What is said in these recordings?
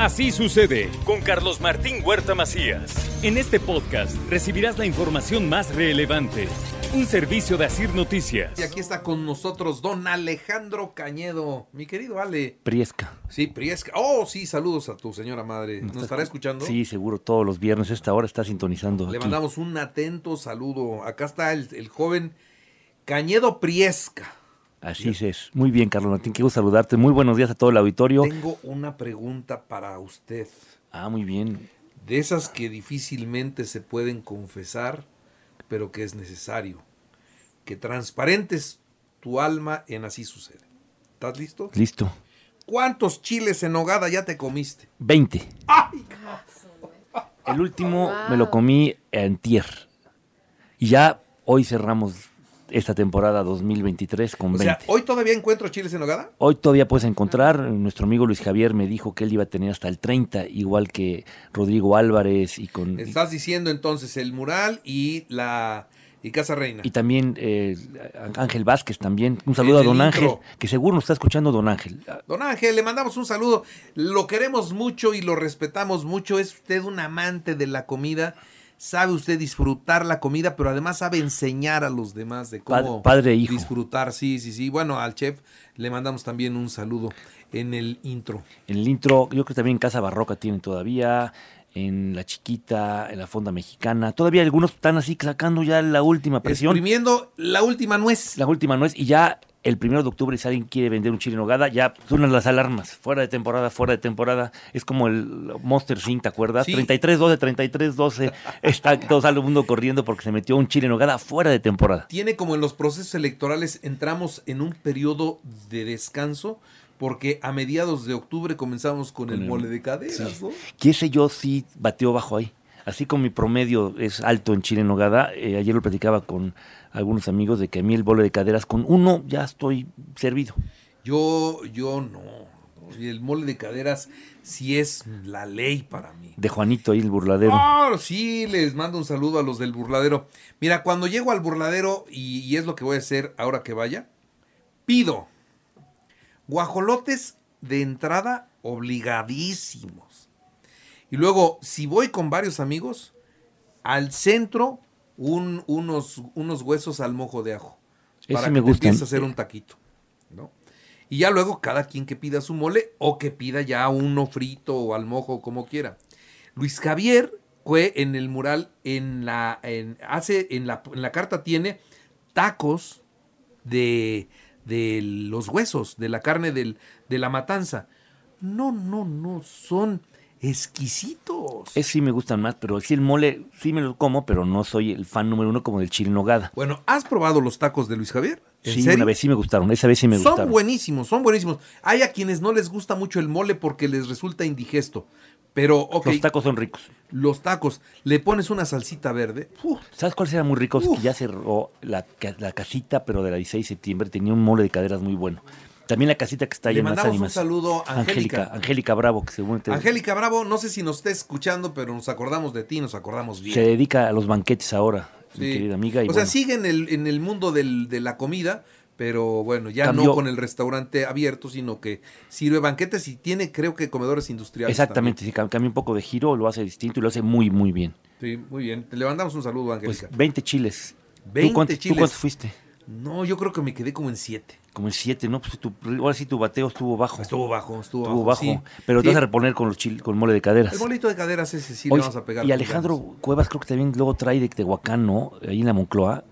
Así sucede con Carlos Martín Huerta Macías. En este podcast recibirás la información más relevante. Un servicio de Asir Noticias. Y aquí está con nosotros don Alejandro Cañedo. Mi querido Ale. Priesca. Sí, Priesca. Oh, sí, saludos a tu señora madre. ¿Nos estará escuchando? Sí, seguro, todos los viernes a esta hora está sintonizando. Le aquí. mandamos un atento saludo. Acá está el, el joven Cañedo Priesca. Así es. Muy bien, Carlos Martín, gusto saludarte. Muy buenos días a todo el auditorio. Tengo una pregunta para usted. Ah, muy bien. De esas que difícilmente se pueden confesar, pero que es necesario. Que transparentes tu alma en así sucede. ¿Estás listo? Listo. ¿Cuántos chiles en nogada ya te comiste? 20. El último me lo comí en tier. Y ya hoy cerramos esta temporada 2023 con O 20. sea, ¿hoy todavía encuentro chiles en nogada? Hoy todavía puedes encontrar, nuestro amigo Luis Javier me dijo que él iba a tener hasta el 30, igual que Rodrigo Álvarez y con... Estás diciendo entonces el mural y la y Casa Reina. Y también eh, Ángel Vázquez también. Un saludo a don intro. Ángel, que seguro nos está escuchando don Ángel. Don Ángel, le mandamos un saludo. Lo queremos mucho y lo respetamos mucho. Es usted un amante de la comida. Sabe usted disfrutar la comida, pero además sabe enseñar a los demás de cómo Pa- padre e hijo. disfrutar. Sí, sí, sí. Bueno, al chef le mandamos también un saludo en el intro. En el intro, yo creo que también en Casa Barroca tienen todavía, en La Chiquita, en la Fonda Mexicana. Todavía algunos están así sacando ya la última presión. Exprimiendo la última nuez. La última no es, y ya el primero de octubre, si alguien quiere vender un chile en nogada, ya suenan las alarmas. Fuera de temporada, fuera de temporada. Es como el Monster Inc., ¿te acuerdas? Sí. 33-12, 33-12. Está todo el mundo corriendo porque se metió un chile en nogada fuera de temporada. Tiene como en los procesos electorales entramos en un periodo de descanso porque a mediados de octubre comenzamos con, el el- mole de caderas, ¿no? Que ese yo sí bateo bajo ahí. Así como mi promedio es alto en chile en nogada, eh, ayer lo platicaba con algunos amigos de que a mí el bole de caderas con uno ya estoy servido. Yo, yo no. Y el mole de caderas sí es la ley para mí. De Juanito ahí, el burladero. Sí, les mando un saludo a los del burladero. Mira, cuando llego al burladero, y, y es lo que voy a hacer ahora que vaya, pido guajolotes de entrada obligadísimos. Y luego, si voy con varios amigos, al centro un- unos, unos huesos al mojo de ajo. Ese Para me que te a hacer un taquito. ¿no? Y ya luego cada quien que pida su mole o que pida ya uno frito o al mojo, como quiera. Luis Javier fue en el mural, en la, en, hace, en la, en la carta tiene tacos de, de los huesos, de la carne del, de la matanza. No, no, no, son exquisitos. Ese sí me gustan más, pero sí el mole sí me lo como, pero no soy el fan número uno como del chile nogada. Bueno, ¿has probado los tacos de Luis Javier? ¿En Sí, serio? una vez sí me gustaron, esa vez sí me son gustaron. buenísimos, son buenísimos. Hay a quienes no les gusta mucho el mole porque les resulta indigesto. Pero, ok, Los tacos son ricos. los tacos, le pones una salsita verde. ¡uf! ¿Sabes cuáles eran muy ricos? Uf. Que ya cerró la, la casita, pero de la 16 de septiembre tenía un mole de caderas muy bueno. También la casita que está ahí Le en las mandamos un ánimas. saludo a Angélica. Angélica. Angélica Bravo, que según te- Angélica Bravo, no sé si nos estés escuchando, pero nos acordamos de ti, nos acordamos bien. se dedica a los banquetes ahora, mi Sí. querida amiga. Y o sea, bueno, sigue en el, en el mundo del- de la comida, pero bueno, ya Cambió. no con el restaurante abierto, sino que sirve banquetes y tiene, creo que, comedores industriales. Exactamente, si cam- cambia un poco de giro, lo hace distinto y lo hace muy, muy bien. también. Sí, muy bien. Te le mandamos un saludo, Pues Angélica. 20 chiles. 20 ¿Tú cuántos, chiles. ¿Tú cuántos fuiste? No, yo creo que me quedé como en siete. Como el 7, ¿no? Pues tu, ahora sí tu bateo estuvo bajo. Estuvo bajo, estuvo, Estuvo bajo. sí. Pero te Sí. vas a reponer con los chil- con mole de caderas. El bolito de caderas ese sí Oye, le vamos a pegar. y Alejandro. Cuevas creo que también luego trae de Tehuacán, ¿no? Ahí en la Moncloa.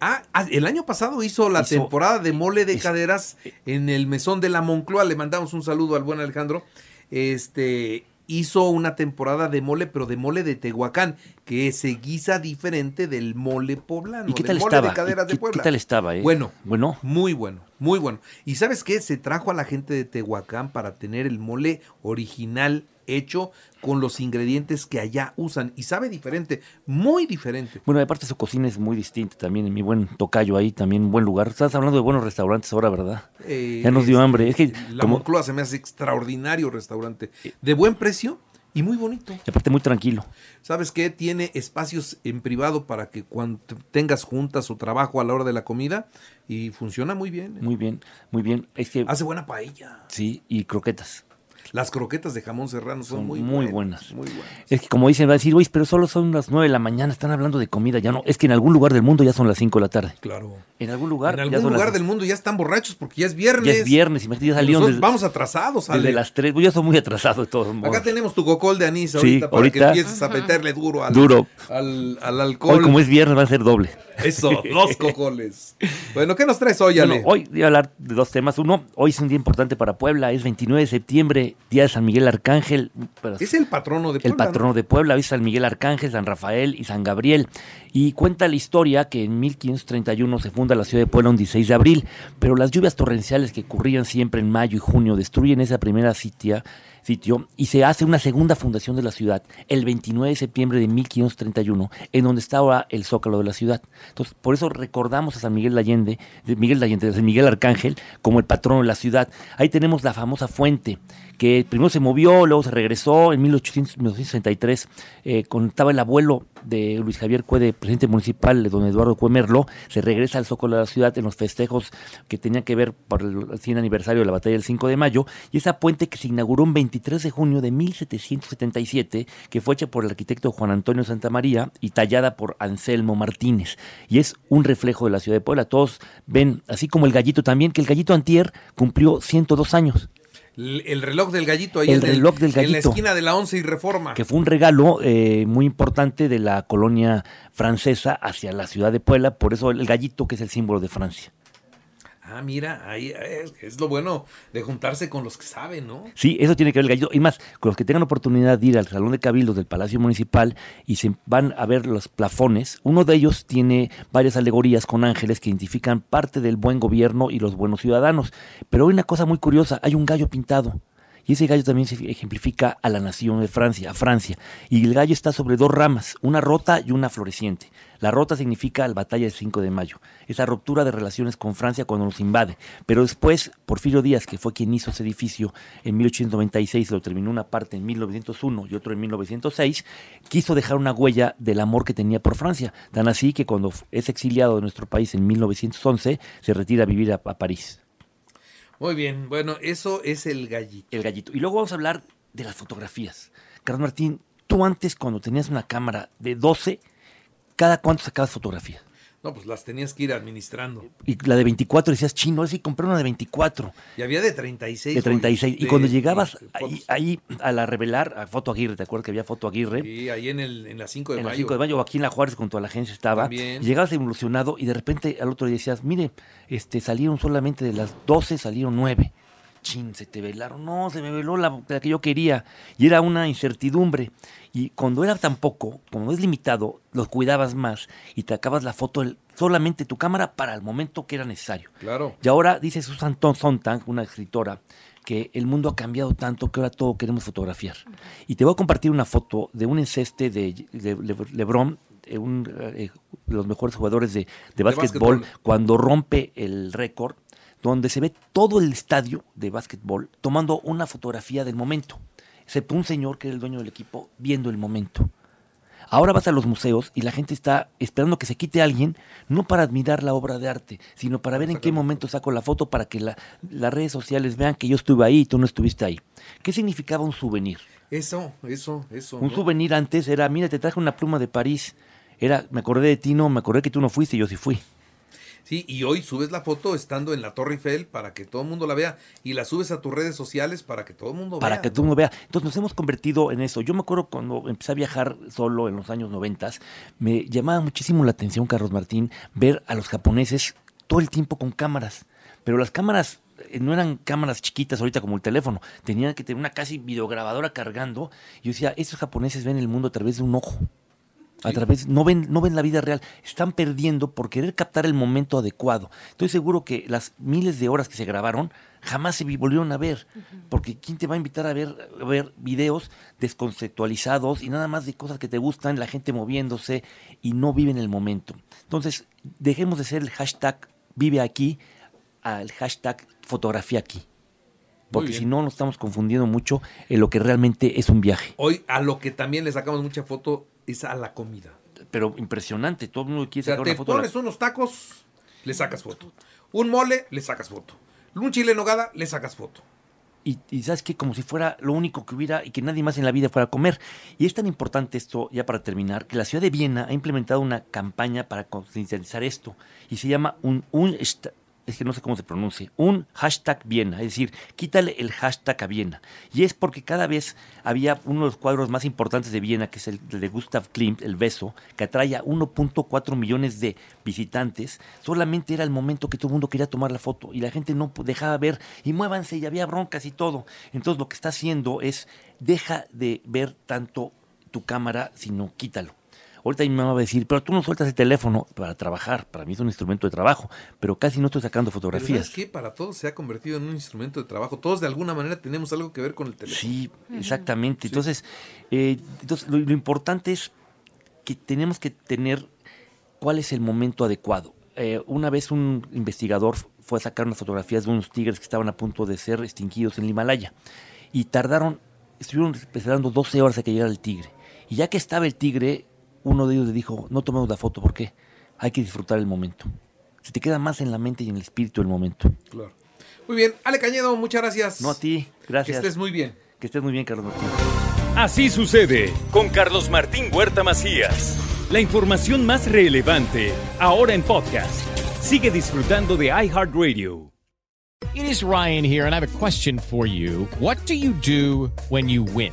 Ah, ah, el año pasado hizo la Hizo- temporada de mole de es- caderas en el mesón de la Moncloa. Le mandamos un saludo al buen Alejandro. Este hizo una temporada de mole, pero de mole de Tehuacán, que se guisa diferente del mole poblano, ¿Y qué del tal mole estaba? de caderas ¿Y de qué- Puebla. qué tal estaba, eh? Bueno, Bueno. muy bueno, muy bueno. ¿Y sabes qué? Se trajo a la gente de Tehuacán para tener el mole original hecho con los ingredientes que allá usan y sabe diferente, muy diferente. Bueno, aparte su cocina es muy distinta también. En mi buen tocayo ahí, también buen lugar. Estás hablando de buenos restaurantes ahora, ¿verdad? Eh, Ya nos dio este, hambre. Es que la como- Moncloa se me hace extraordinario restaurante, de buen precio y muy bonito. Y aparte muy tranquilo. ¿Sabes qué? Tiene espacios en privado para que cuando tengas juntas o trabajo a la hora de la comida y funciona muy bien. ¿eh? Muy bien, muy bien. Es que Hace buena paella. sí, y croquetas. Las croquetas de jamón serrano son, Son muy, muy buenas, buenas. Muy buenas. Es que como dicen, va a decir, oye, pero solo son las 9 de la mañana, están hablando de comida. Ya no, es que en algún lugar del mundo ya son las 5 de la tarde. Claro. En algún lugar. en ya algún son lugar las- del mundo ya están borrachos porque ya es viernes. Ya es viernes, imagínate, ya salieron desde, vamos atrasados, Ale. desde las 3. Yo soy muy atrasado de todos modos. Acá tenemos tu cocol de anís Sí, ahorita para ahorita. que empieces a meterle duro al, Duro. al, al alcohol. Hoy como es viernes va a ser doble. Eso, dos cocoles. Bueno, ¿qué nos traes hoy, Ale? Bueno, hoy voy a hablar de dos temas. Uno, hoy es un día importante para Puebla, es 29 de septiembre, día de San Miguel Arcángel. es el patrono de el Puebla, ¿no? patrono de Puebla, hoy es San Miguel Arcángel, San Rafael y San Gabriel. Y cuenta la historia que en 1531 se funda la ciudad de Puebla un 16 de abril, pero las lluvias torrenciales que ocurrían siempre en mayo y junio destruyen esa primera sitia, sitio y se hace una segunda fundación de la ciudad el 29 de septiembre de 1531, en donde está ahora el zócalo de la ciudad. Entonces, por eso recordamos a San Miguel de Allende, de Miguel de Allende, de San Miguel Arcángel, como el patrono de la ciudad. Ahí tenemos la famosa fuente, que primero se movió, luego se regresó en 1800 1963, eh, estaba el abuelo de Luis Javier Cuede, presidente municipal, de don Eduardo Cuemerlo, se regresa al Zócalo de la ciudad en los festejos que tenían que ver por el 100 aniversario de la batalla del 5 de mayo, y esa puente que se inauguró un 23 de junio de 1777, que fue hecha por el arquitecto Juan Antonio Santamaría y tallada por Anselmo Martínez, y es un reflejo de la ciudad de Puebla. Todos ven, así como el gallito también, que el gallito antier cumplió 102 años. El, el reloj del gallito ahí El en reloj del En la gallito. esquina de la 11 y Reforma. que fue un regalo eh, muy importante de la colonia francesa hacia la ciudad de Puebla, por eso el gallito que es el símbolo de Francia. Ah, mira, ahí es, es lo bueno de juntarse con los que saben, ¿no? Sí, eso tiene que ver el gallito. Y más, con los que tengan oportunidad de ir al Salón de Cabildos del Palacio Municipal y se van a ver los plafones, uno de ellos tiene varias alegorías con ángeles que identifican parte del buen gobierno y los buenos ciudadanos. Pero hay una cosa muy curiosa, hay un gallo pintado. Y ese gallo también se ejemplifica a la nación de Francia, a Francia. Y el gallo está sobre dos ramas, una rota y una floreciente. La rota significa la batalla del 5 de mayo, esa ruptura de relaciones con Francia cuando nos invade. Pero después, Porfirio Díaz, que fue quien hizo ese edificio en 1896, lo terminó una parte en 1901 y otro en 1906, quiso dejar una huella del amor que tenía por Francia. Tan así que cuando es exiliado de nuestro país en 1911, se retira a vivir a, a París. Muy bien, bueno, eso es el gallito. el gallito. Y luego vamos a hablar de las fotografías. Carlos Martín, tú antes cuando tenías una cámara de 12, ¿cada cuánto sacabas fotografía? No, pues las tenías que ir administrando. Y la de 24 decías, chino, ahora sí compré una de 24, Y había de 36. de 36. Y de- cuando llegabas de- de ahí, ahí a la revelar, a Foto Aguirre, ¿te acuerdas que había Foto Aguirre? Sí, ahí en, el, en la 5 de en la mayo. 5 de mayo, o aquí en la Juárez, junto a la agencia estaba. También. Y llegabas evolucionado y de repente al otro día decías, mire, este, salieron solamente de las 12, salieron 9. Chin, se te velaron. No, se me veló la, la que yo quería. Y era una incertidumbre. Y cuando era tan poco, como es limitado, los cuidabas más y te acabas la foto el- solamente tu cámara para el momento que era necesario. Claro. Y ahora dice Susan Sontag, una escritora, que el mundo ha cambiado tanto que ahora todo queremos fotografiar. Y te voy a compartir una foto de un enceste de, de- Le- LeBron, eh, un, eh, de los mejores jugadores de, de básquetbol, básquetbol. cuando rompe el récord, donde se ve todo el estadio de básquetbol tomando una fotografía del momento, excepto un señor que era el dueño del equipo viendo el momento. Ahora vas a los museos y la gente está esperando que se quite alguien, no para admirar la obra de arte, sino para ver en qué momento saco la foto para que la- las redes sociales vean que yo estuve ahí y tú no estuviste ahí. ¿Qué significaba un souvenir? Eso, eso, eso. Un ¿no? souvenir antes era, mira, te traje una pluma de París. Era, me acordé de ti, no, me acordé que tú no fuiste, yo sí fui. Sí, y hoy subes la foto estando en la Torre Eiffel para que todo el mundo la vea y la subes a tus redes sociales para que todo el mundo para vea. que todo el mundo vea. Entonces nos hemos convertido en eso. Yo me acuerdo cuando empecé a viajar solo en los años noventas, me llamaba muchísimo la atención, Carlos Martín, ver a los japoneses todo el tiempo con cámaras. Pero las cámaras eh, no eran cámaras chiquitas ahorita como el teléfono, tenían que tener una casi videograbadora cargando. Y yo decía, estos japoneses ven el mundo a través de un ojo. A través, no ven, no ven la vida real. Están perdiendo por querer captar el momento adecuado. Estoy seguro que las miles de horas que se grabaron jamás se vi- volvieron a ver. Porque ¿quién te va a invitar a ver, a ver videos desconceptualizados y nada más de cosas que te gustan, la gente moviéndose y no viven el momento? Entonces, dejemos de ser el hashtag vive aquí al hashtag fotografía aquí. Porque si no, nos estamos confundiendo mucho en lo que realmente es un viaje. Hoy a lo que también le sacamos mucha foto es a la comida. Pero impresionante, todo el mundo O quiere sea, sacar te una foto. la- pones unos tacos, le sacas foto. Un mole, le sacas foto. Un chile en nogada, le sacas foto. Y, y sabes que como si fuera lo único que hubiera y que nadie más en la vida fuera a comer. Y es tan importante esto, ya para terminar, que la ciudad de Viena ha implementado una campaña para concientizar esto. Y se llama un, un es que no sé cómo se pronuncia, un hashtag Viena, es decir, quítale el hashtag a Viena. Y es porque cada vez había uno de los cuadros más importantes de Viena, que es el de Gustav Klimt, El Beso, que atrae a 1.4 millones de visitantes. Solamente era el momento que todo el mundo quería tomar la foto y la gente no dejaba ver y muévanse y había broncas y todo. Entonces lo que está haciendo es, deja de ver tanto tu cámara, sino quítalo. Ahorita mi mamá va a decir, pero tú no sueltas el teléfono para trabajar. Para mí es un instrumento de trabajo, pero casi no estoy sacando Pero fotografías. ¿sabes qué? Para todos se ha convertido en un instrumento de trabajo. Todos de alguna manera tenemos algo que ver con el teléfono. Sí, exactamente. Entonces, eh, entonces lo, lo importante es que tenemos que tener cuál es el momento adecuado. Eh, una vez un investigador fue a sacar unas fotografías de unos tigres que estaban a punto de ser extinguidos en el Himalaya y tardaron, estuvieron esperando 12 horas a que llegara el tigre. Y ya que estaba el tigre, uno de ellos le dijo, no tomemos la foto, ¿por qué? Hay que disfrutar el momento. Se te queda más en la mente y en el espíritu el momento. Claro. Muy bien. Ale Cañedo, muchas gracias. No a ti, Que gracias. estés muy bien. Que estés muy bien, Carlos Martín. Así sucede con Carlos Martín Huerta Macías. La información más relevante ahora en podcast. Sigue disfrutando de iHeartRadio. It is Ryan here, and I have a question for you. What do you do when you win?